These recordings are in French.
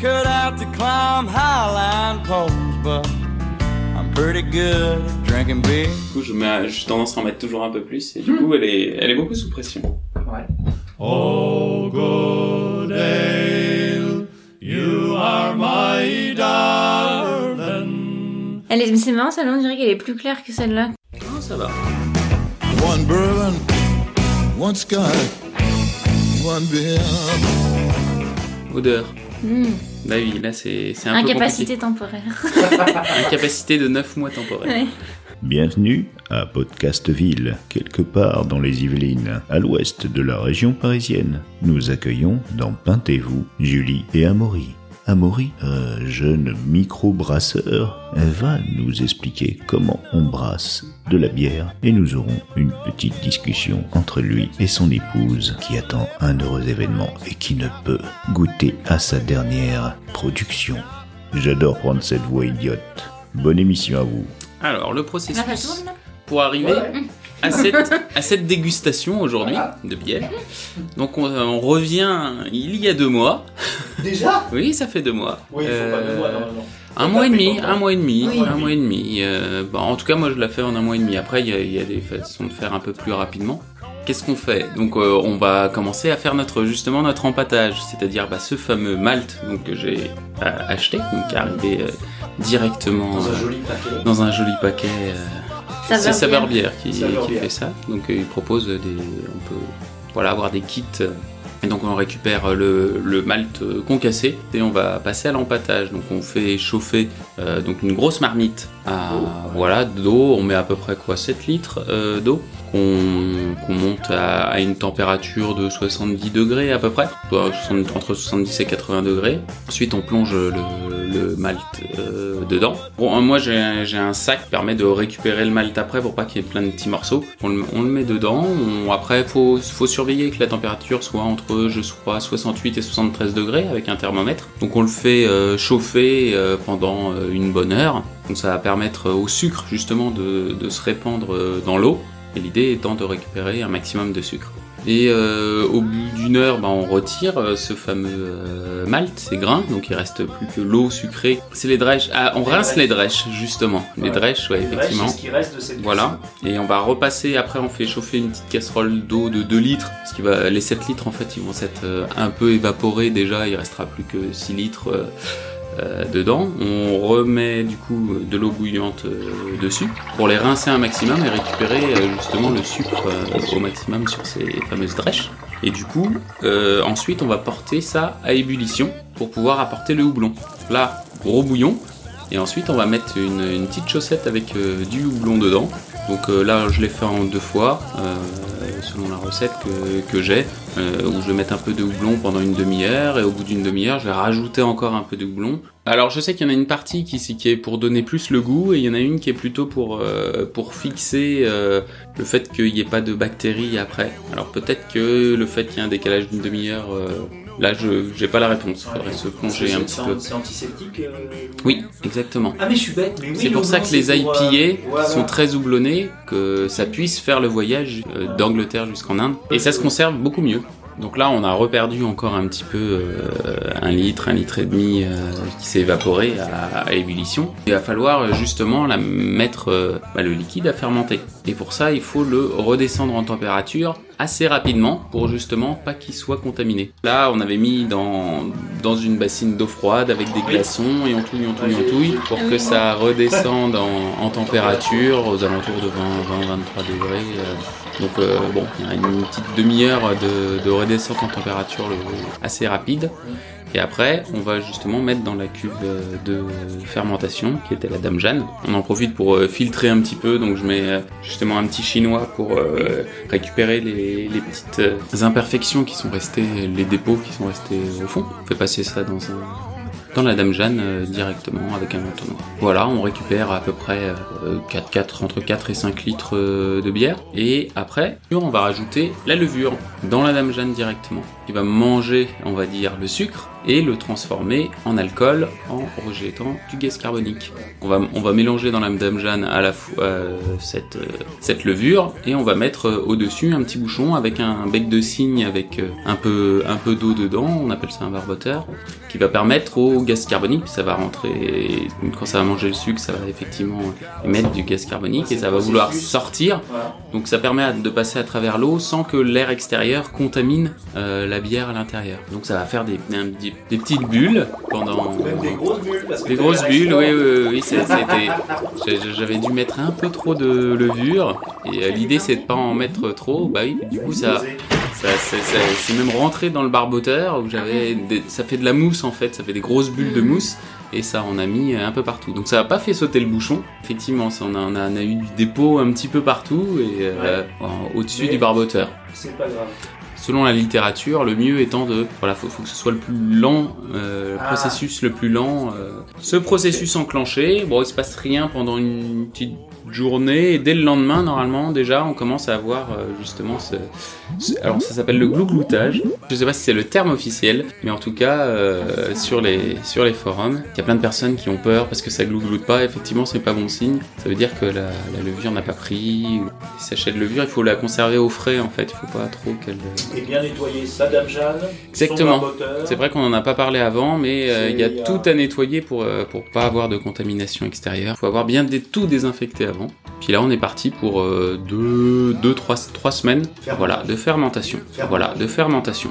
cut out to climb highline poles, but I'm pretty good at drinking beer. Du coup, j'ai tendance à en mettre toujours un peu plus, et du coup, elle est, elle est beaucoup sous pression. Ouais. Oh, good ale, you are my darling. Elle est... mais C'est marrant, celle-là, on dirait qu'elle est plus claire que celle-là. Non, ça va? One bourbon, one scotch, one beer. Odeur. Hmm. Bah oui, là, c'est, un peu Incapacité temporaire. Incapacité de 9 mois temporaire. Ouais. Bienvenue à Podcastville, quelque part dans les Yvelines, à l'ouest de la région parisienne. Nous accueillons dans Peintez-vous Julie et Amaury. Amaury, un jeune micro-brasseur, va nous expliquer comment on brasse de la bière et nous aurons une petite discussion entre lui et son épouse qui attend un heureux événement et qui ne peut goûter à sa dernière production. J'adore prendre cette voix idiote. Bonne émission à vous. Alors, le processus pour arriver Ouais. À, cette, à cette dégustation aujourd'hui Voilà. de bière. Donc, on, on revient il y a deux mois. Déjà? Oui, ça fait deux mois. Oui, il faut pas Euh, de voix, non, non. Un mois demi, un mois et demi, Oui. un mois et demi. Euh, bah, en tout cas, moi, je la fais en un mois et demi. Après, il y, a- il y a des façons de faire un peu plus rapidement. Qu'est-ce qu'on fait? Donc, euh, on va commencer à faire notre justement notre empâtage, c'est-à-dire bah, ce fameux malt donc que j'ai euh, acheté, donc qui est arrivé euh, directement Dans un euh, joli paquet. dans un joli paquet. C'est Saveur. Bière qui, fait ça. Donc euh, il propose des, on peut voilà avoir des kits. Et donc on récupère le, le malt euh, concassé et on va passer à l'empâtage. Donc on fait chauffer euh, donc une grosse marmite à voilà d'eau. On met à peu près quoi 7 litres euh, d'eau qu'on monte à, à une température de 70 degrés à peu près, soit 60 entre 70 et 80 degrés. Ensuite on plonge le, le malt euh, dedans. Bon, moi j'ai un sac qui permet de récupérer le malt après pour pas qu'il y ait plein de petits morceaux. On le, met dedans. Après faut faut surveiller que la température soit entre je crois 68 et 73 degrés avec un thermomètre. Donc on le fait euh, chauffer euh, pendant une bonne heure. Donc ça va permettre au sucre justement de, de se répandre dans l'eau. Et l'idée étant de récupérer un maximum de sucre. Et euh, au bout d'une heure, bah, on retire euh, ce fameux euh, malt, ces grains, donc il reste plus que l'eau sucrée. C'est les drèches. Ah, on Les rince drèches. les drèches, justement. Les Ouais. drèches, ouais, effectivement. c'est ce qui reste de cette Voilà, et on va repasser, après on fait chauffer une petite casserole d'eau de 2 litres, parce que va, les 7 litres en fait ils vont s'être euh, un peu évaporés déjà, il restera plus que 6 litres euh, dedans. On remet du coup de l'eau bouillante euh, dessus pour les rincer un maximum et récupérer euh, justement le sucre au maximum sur ces fameuses drèches. Et du coup, ensuite on va porter ça à ébullition pour pouvoir apporter le houblon. Là, gros bouillon, et ensuite, on va mettre une, une petite chaussette avec du houblon dedans. Donc là, je l'ai fait en deux fois, selon la recette que, j'ai, euh, où je vais mettre un peu de houblon pendant une demi-heure, et au bout d'une demi-heure, je vais rajouter encore un peu de houblon. Alors, je sais qu'il y en a une partie qui, est pour donner plus le goût, et il y en a une qui est plutôt pour, euh, fixer euh, le fait qu'il n'y ait pas de bactéries après. Alors peut-être que le fait qu'il y ait un décalage d'une demi-heure, là, je j'ai pas la réponse. Il faudrait se plonger un petit peu. C'est antiseptique euh, Oui, exactement. Ah mais je suis bête, oui, C'est pour ça que les c'est pour, euh, IPA sont très houblonnés, que ça puisse faire le voyage euh, d'Angleterre jusqu'en Inde. Et ça se conserve beaucoup mieux. Donc là, on a reperdu encore un petit peu euh, un litre, un litre et demi euh, qui s'est évaporé à, à ébullition. Il va falloir euh, justement la mettre euh, bah, le liquide à fermenter. Et pour ça, il faut le redescendre en température assez rapidement pour justement pas qu'il soit contaminé. Là, on avait mis dans, dans une bassine d'eau froide avec des glaçons et on touille, on touille, on touille pour que ça redescende en, en température aux alentours de 20-23 degrés. Donc euh, bon, il y a une petite demi-heure de, de redescente en température le- assez rapide. Et après, on va justement mettre dans la cuve de fermentation, qui était la Dame Jeanne. On en profite pour euh, filtrer un petit peu, donc je mets euh, justement un petit chinois pour euh, récupérer les, les petites imperfections qui sont restées, les dépôts qui sont restés au fond. On fait passer ça dans un, dans la Dame Jeanne euh, directement avec un entonnoir. Voilà, on récupère à peu près euh, 4, 4, entre 4 et 5 litres euh, de bière. Et après, on va rajouter la levure dans la Dame Jeanne directement, qui va manger, on va dire, le sucre et le transformer en alcool en rejetant du gaz carbonique. On va, on va mélanger dans la Dame Jeanne à la fois euh, cette, euh, cette levure et on va mettre euh, au-dessus un petit bouchon avec un bec de cygne avec euh, un peu, un peu d'eau dedans, on appelle ça un barboteur, qui va permettre au gaz carbonique, ça va rentrer, quand ça va manger le sucre, ça va effectivement émettre du gaz carbonique et ça va vouloir sortir. Donc ça permet de passer à travers l'eau sans que l'air extérieur contamine la bière à l'intérieur. Donc ça va faire des, des, des petites bulles pendant... Même des grosses bulles. Parce que Des t'as grosses la bulles, restaurant. oui, oui, oui, c'était. J'avais dû mettre un peu trop de levure et euh, l'idée c'est de pas en mettre trop. Bah oui, du coup ça, ça, ça- ça- c'est même rentré dans le barboteur où j'avais, des- ça fait de la mousse en fait, ça fait des grosses bulles de mousse et ça on a mis un peu partout. Donc ça a pas fait sauter le bouchon. Effectivement, ça, on a, on a, on a eu du dépôt un petit peu partout et euh, au-dessus du barboteur. C'est pas grave. Selon la littérature, le mieux étant de, voilà, faut, faut que ce soit le plus lent, euh, le Ah. processus le plus lent. euh. Ce processus enclenché, bon, il se passe rien pendant une petite journée et dès le lendemain, normalement, déjà, on commence à avoir euh, justement ce, ce- alors ça s'appelle le glougloutage. Je sais pas si c'est le terme officiel, mais en tout cas, euh, sur les sur les forums, il y a plein de personnes qui ont peur parce que ça glougloute pas. Effectivement, c'est pas bon signe. Ça veut dire que la, la levure n'a pas pris. ou Les sachets de levure, il faut la conserver au frais en fait. Il faut pas trop qu'elle Et bien nettoyer sa Dame Jeanne. Exactement. C'est vrai qu'on en a pas parlé avant, mais euh, il y a euh, tout à nettoyer pour euh, pour pas avoir de contamination extérieure. Faut avoir bien dé- tout désinfecté avant. Puis là, on est parti pour euh, deux, deux, trois, trois semaines. Voilà, de fermentation. Voilà, de fermentation.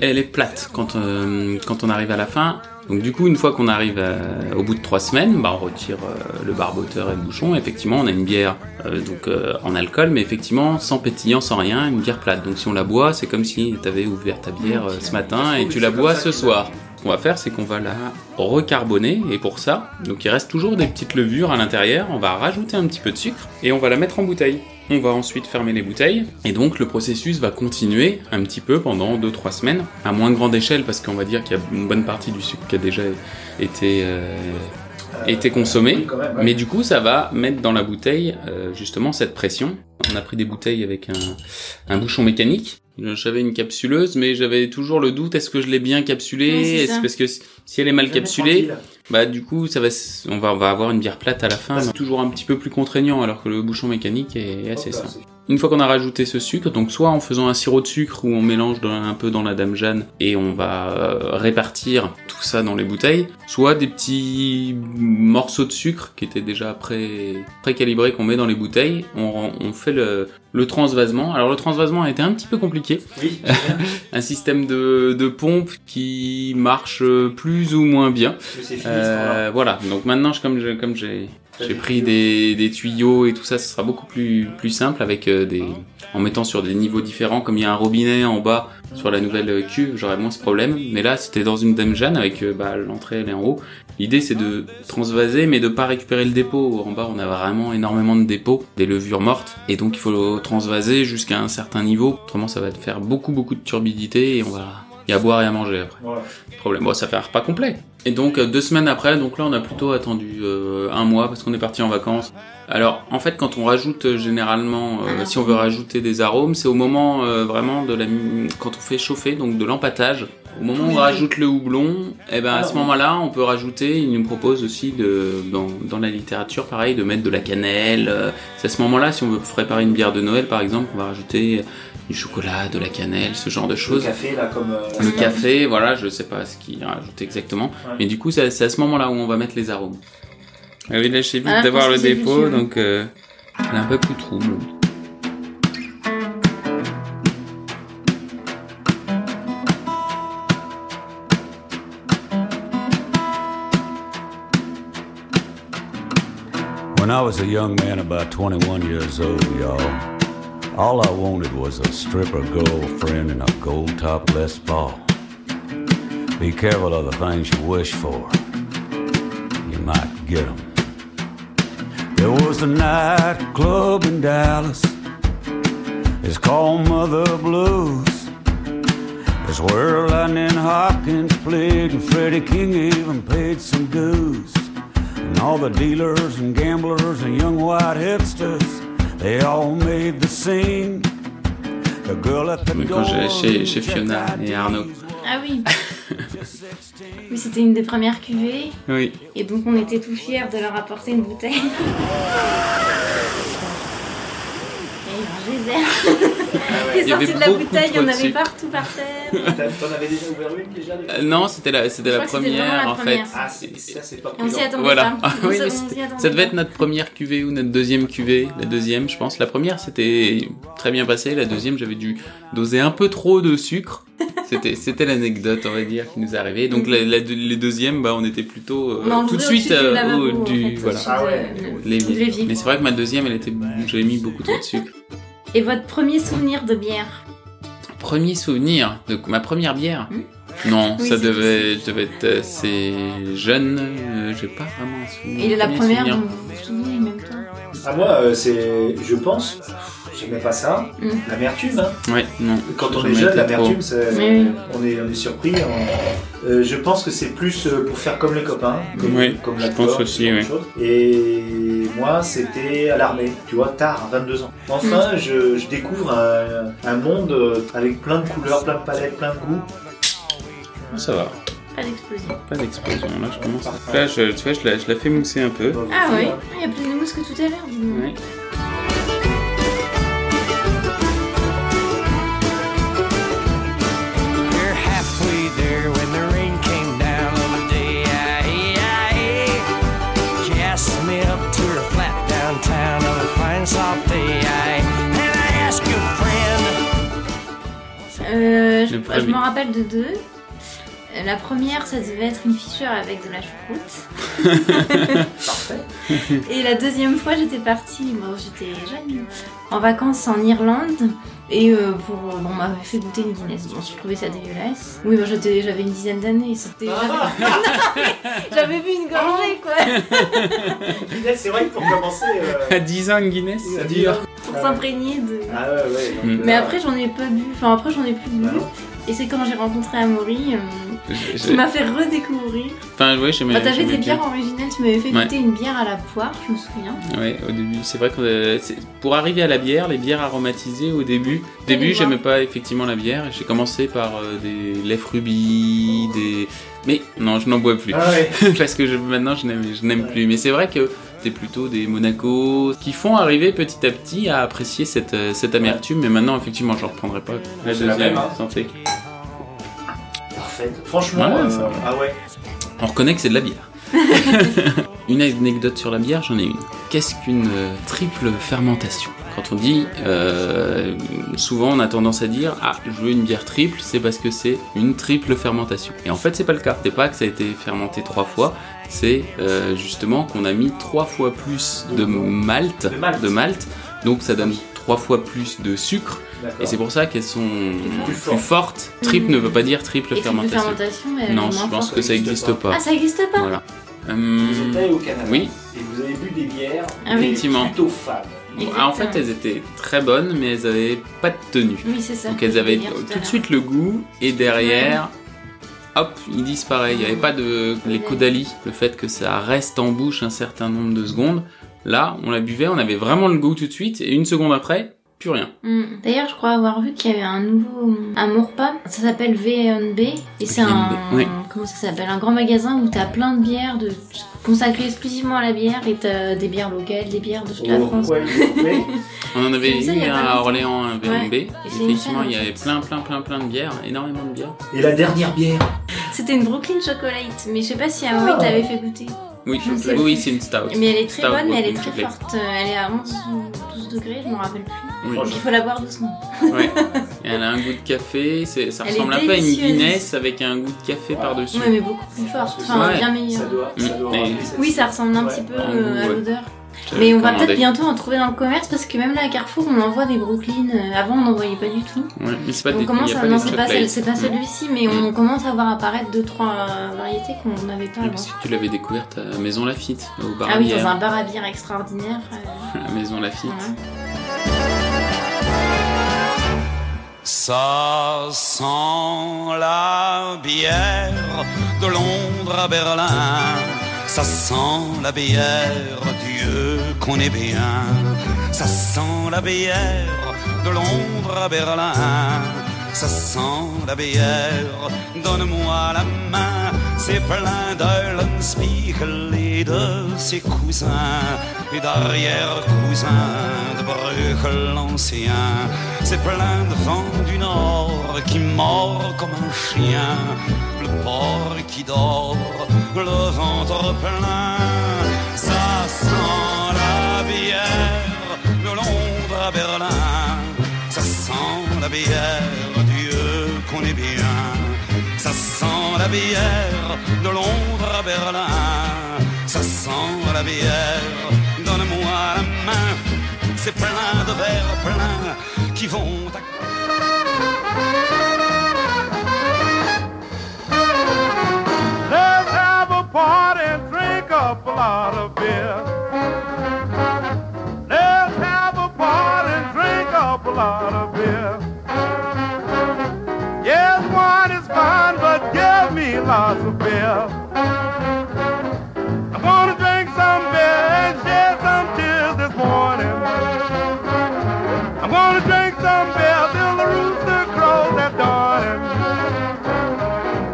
Elle est plate quand euh, quand on arrive à la fin. Donc du coup, une fois qu'on arrive à- au bout de trois semaines, bah, on retire euh, le barboteur et le bouchon. Effectivement, on a une bière euh, donc euh, en alcool, mais effectivement sans pétillant, sans rien, une bière plate. Donc si on la boit, c'est comme si tu avais ouvert ta bière euh, ce matin et tu la bois ce soir. Qu'on va faire, c'est qu'on va la recarboner et pour ça, donc il reste toujours des petites levures à l'intérieur. On va rajouter un petit peu de sucre et on va la mettre en bouteille. On va ensuite fermer les bouteilles et donc le processus va continuer un petit peu pendant 2-3 semaines à moins grande échelle parce qu'on va dire qu'il y a une bonne partie du sucre qui a déjà été euh, été consommé. Même, ouais. Mais du coup, ça va mettre dans la bouteille euh, justement cette pression. On a pris des bouteilles avec un, un bouchon mécanique. J'avais une capsuleuse, mais j'avais toujours le doute est-ce que je l'ai bien capsulée? Parce que si elle est mal capsulée, bah du coup, ça va, on va, on va avoir une bière plate à la fin. Ah, C'est toujours un petit peu plus contraignant, alors que le bouchon mécanique est assez Hop là, simple. Une fois qu'on a rajouté ce sucre, donc soit en faisant un sirop de sucre où on mélange un peu dans la Dame Jeanne et on va euh, répartir tout ça dans les bouteilles, soit des petits morceaux de sucre qui étaient déjà pré précalibrés qu'on met dans les bouteilles. On, on fait le, le transvasement. Alors le transvasement a été un petit peu compliqué. Oui. Un système de, de pompe qui marche plus ou moins bien. Fini. Euh, voilà, donc maintenant, je- comme je- comme j'ai pris des, des tuyaux et tout ça, ce sera beaucoup plus, plus simple avec euh, des, en mettant sur des niveaux différents. Comme il y a un robinet en bas sur la nouvelle euh, cuve, j'aurais moins ce problème. Mais là, c'était dans une Dame Jeanne avec euh, bah, l'entrée, elle est en haut. L'idée, c'est de transvaser, mais de pas récupérer le dépôt. En bas, on a vraiment énormément de dépôts, des levures mortes, et donc il faut transvaser jusqu'à un certain niveau. Autrement, ça va faire beaucoup, beaucoup de turbidité et on va y à boire et à manger après Voilà. problème. Bon, ça fait un repas complet. Et donc euh, deux semaines après, donc là on a plutôt attendu euh, un mois parce qu'on est parti en vacances. Alors en fait quand on rajoute euh, généralement, euh, si on veut rajouter des arômes, c'est au moment euh, vraiment de la quand on fait chauffer, donc de l'empâtage. Au moment où on rajoute le houblon, et ben à ce moment-là on peut rajouter. Il nous propose aussi de dans, dans la littérature pareil de mettre de la cannelle. euh, c'est à ce moment-là si on veut préparer une bière de Noël par exemple, on va rajouter du chocolat, de la cannelle, ce genre de Le choses. café, là, comme. euh, Le café, voilà, je sais pas ce qu'il rajoute exactement. Ouais. Mais du coup, c'est à ce moment-là où on va mettre les arômes. Oui, là, j'ai vite Ah, d'avoir le dépôt, donc euh, elle est un peu plus trouble. When I was a young man, about 21 years old, y'all, all I wanted was a stripper girlfriend and a gold top Les Paul. Be careful of the things you wish for. You might get 'em. There was a nightclub in Dallas. It's called Mother Blues. It's where Lightning Hopkins played, and Freddie King even paid some dues. And all the dealers and gamblers and young white hipsters, they all made the scene. The girl at the Mais door. quand j'ai chez, chez Fiona et Arnaud. Ah oui. Oui, c'était une des premières cuvées. Oui. Et donc on était tout fiers de leur apporter une bouteille. Et un geyser. qui est Il y avait sorti de la bouteille, il y en avait partout par terre. T'en avais déjà ouvert une déjà Euh, non, c'était la, c'était la première en fait. Ah, c'est- ça c'est pas on s'y attendait Voilà. pas. On oui, s'y- mais on s'y c'était- attendait ça devait pas. être notre première cuvée ou notre deuxième cuvée. La deuxième, je pense. La première, c'était très bien passé. La deuxième, j'avais dû doser un peu trop de sucre. C'était, c'était l'anecdote, on va dire, qui nous est arrivée. Donc la, la- les deuxièmes, bah, on était plutôt euh, tout de suite du euh, au- en du fait, voilà. Ah ouais. Mais c'est vrai que ma deuxième, elle était, j'avais mis beaucoup trop de sucre. Et votre premier souvenir de bière Premier souvenir de ma première bière. Non, Oui, ça c'est devait, je devais être assez jeune. euh, j'ai pas vraiment un souvenir. Et la première souvenir. dont vous vous souvenez, même toi Ah, moi, euh, c'est. Je pense. J'aimais pas ça. Mm. L'amertume, hein. Ouais, non. Quand on est jeune, l'amertume, Oui, on, est, on est surpris. on- euh, je pense que c'est plus pour faire comme les copains, comme, Oui, comme je pense aussi, oui. Et moi, c'était à l'armée, tu vois, tard, à 22 ans. Enfin, je, je découvre un, un monde euh, avec plein de couleurs, plein de palettes, plein de goûts. Ça va, Pas d'explosion. pas d'explosion. Là, je commence. Là, je, tu vois, je la, je la fais mousser un peu. Ah oui, il y a plus de mousse que tout à l'heure. Ouais. Je Le je m'en rappelle de deux. Euh, La première, ça devait être une Fischer avec de la choucroute. Parfait. Et la deuxième fois, j'étais partie, bon, j'étais jeune, en vacances en Irlande. Et euh, pour, bon, on m'avait fait goûter une Guinness. Bon, je trouvais ça dégueulasse. Oui, bon, j'étais- j'avais une dizaine d'années. C'était, j'avais, j'avais bu une gorgée, quoi, C'est vrai que pour commencer. euh, À 10 ans, une Guinness, ça dure. Pour s'imprégner de. Ah ouais, ouais. donc, Mm. Mais après, j'en ai pas bu. Enfin, après, j'en ai plus bu. Ah. Et c'est quand j'ai rencontré Amaury euh, qui m'a fait redécouvrir. Enfin, ouais, j'aimais Bah, t'avais j'aimais des bières originales, tu m'avais fait Ouais. goûter une bière à la poire, je me souviens. Ouais, au début, c'est vrai que euh, pour arriver à la bière, les bières aromatisées au début, au début, j'aimais pas effectivement la bière. J'ai commencé par euh, des lèvres rubis, des. Mais non, je n'en bois plus. Ah ouais. parce que je, maintenant je n'aime, plus. Mais c'est vrai que c'est plutôt des Monaco qui font arriver petit à petit à apprécier cette, euh, cette amertume. Mais maintenant, effectivement, je reprendrai pas la deuxième. même, hein. santé. Parfait. Franchement, Ouais, euh, ah ouais. On reconnaît que c'est de la bière. une anecdote sur la bière, j'en ai une. Qu'est-ce qu'une euh, triple fermentation? Quand on dit, euh, souvent on a tendance à dire, ah, je veux une bière triple, c'est parce que c'est une triple fermentation. Et en fait, c'est pas le cas. C'est pas que ça a été fermenté trois fois, c'est euh, justement qu'on a mis trois fois plus de malt, De malt. de malt, donc ça donne trois fois plus de sucre, et c'est pour ça qu'elles sont Plus plus fortes. Triple ne veut pas dire triple Et triple fermentation. fermentation, mais Non, je pense que ça n'existe existe pas. Ah, ça existe pas Voilà. Vous Hum, étiez au Canada. oui. Et vous avez bu des bières. Ah oui. Plutôt fades. Ah, en fait, elles étaient très bonnes, mais elles avaient pas de tenue. Oui, c'est ça. Donc elles avaient tout de suite le goût, et derrière, hop, ils disparaissent. Il n'y avait pas de les caudalie, le fait que ça reste en bouche un certain nombre de secondes. Là, on la buvait, on avait vraiment le goût tout de suite, et une seconde après, plus rien. Mm. D'ailleurs, je crois avoir vu qu'il y avait un nouveau Amourpa. Ça s'appelle V&B et c'est un V&B, oui. comment ça s'appelle un grand magasin où t'as plein de bières de consacrées exclusivement à la bière et t'as des bières locales, des bières de toute la Oh, France. ouais, ouais. On en avait ça eu à. Orléans, un. Ouais. Une Effectivement, il y avait plein, plein, plein, plein de bières, énormément de bières. Et la dernière bière. C'était une Brooklyn Chocolate, mais je sais pas si Amaury Ah. t'avait fait goûter. Oui, oui, c'est une stout. Mais elle est très Stout bonne, mais elle est très forte. Euh, Elle est à 11 ou 12 degrés, je m'en rappelle plus. Oui. Donc il faut la boire doucement. Ouais. Et elle a un goût de café, ça Elle ressemble un peu à une. Guinness avec un goût de café par-dessus. Ouais, mais beaucoup plus forte. Enfin, Ouais. bien Ça meilleure. doit, ça Mm. doit Oui, ça ressemble un Ouais. petit peu euh, goût, à ouais. l'odeur. Mais on va peut-être bientôt en trouver dans le commerce parce que même là à Carrefour on envoie des Brooklyn. Euh, Avant on n'en voyait pas du tout. Ouais, mais c'est pas on commence à pas non c'est pas, chocolate. celle- c'est pas celui-ci mais on commence à voir apparaître deux trois euh, variétés qu'on n'avait pas Oui, avant. parce que tu l'avais découverte à Maison Lafitte, au bar Ah à oui bière. dans un bar à bière extraordinaire. euh, à Maison Lafitte. Ça sent la bière de Londres à Berlin. Ça sent la bière, qu'on est bien. Ça sent la bière de Londres à Berlin. Ça sent la bière, donne-moi la main. C'est plein d'Eulenspiegel et de ses cousins et d'arrière-cousins de Bruegel l'ancien. C'est plein de vent du nord qui mord comme un chien. Le porc qui dort, le ventre plein. Ça sent Ça sent la bière, Dieu qu'on est bien. Ça sent la bière de Londres à Berlin. Ça sent la bière, donne-moi la main. C'est plein de verres pleins qui vont à some beer till the rooster crows at dawning.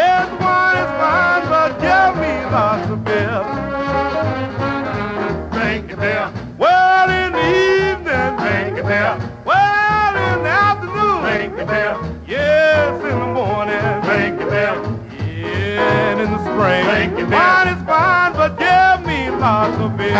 Yes, wine is fine, but give me lots of beer. Drink it there. Well, in the evening, it there. Well, in the afternoon, it there. Yes, in the morning, it there. Yeah, in the spring, drink it there. Wine is fine, but give me lots of beer.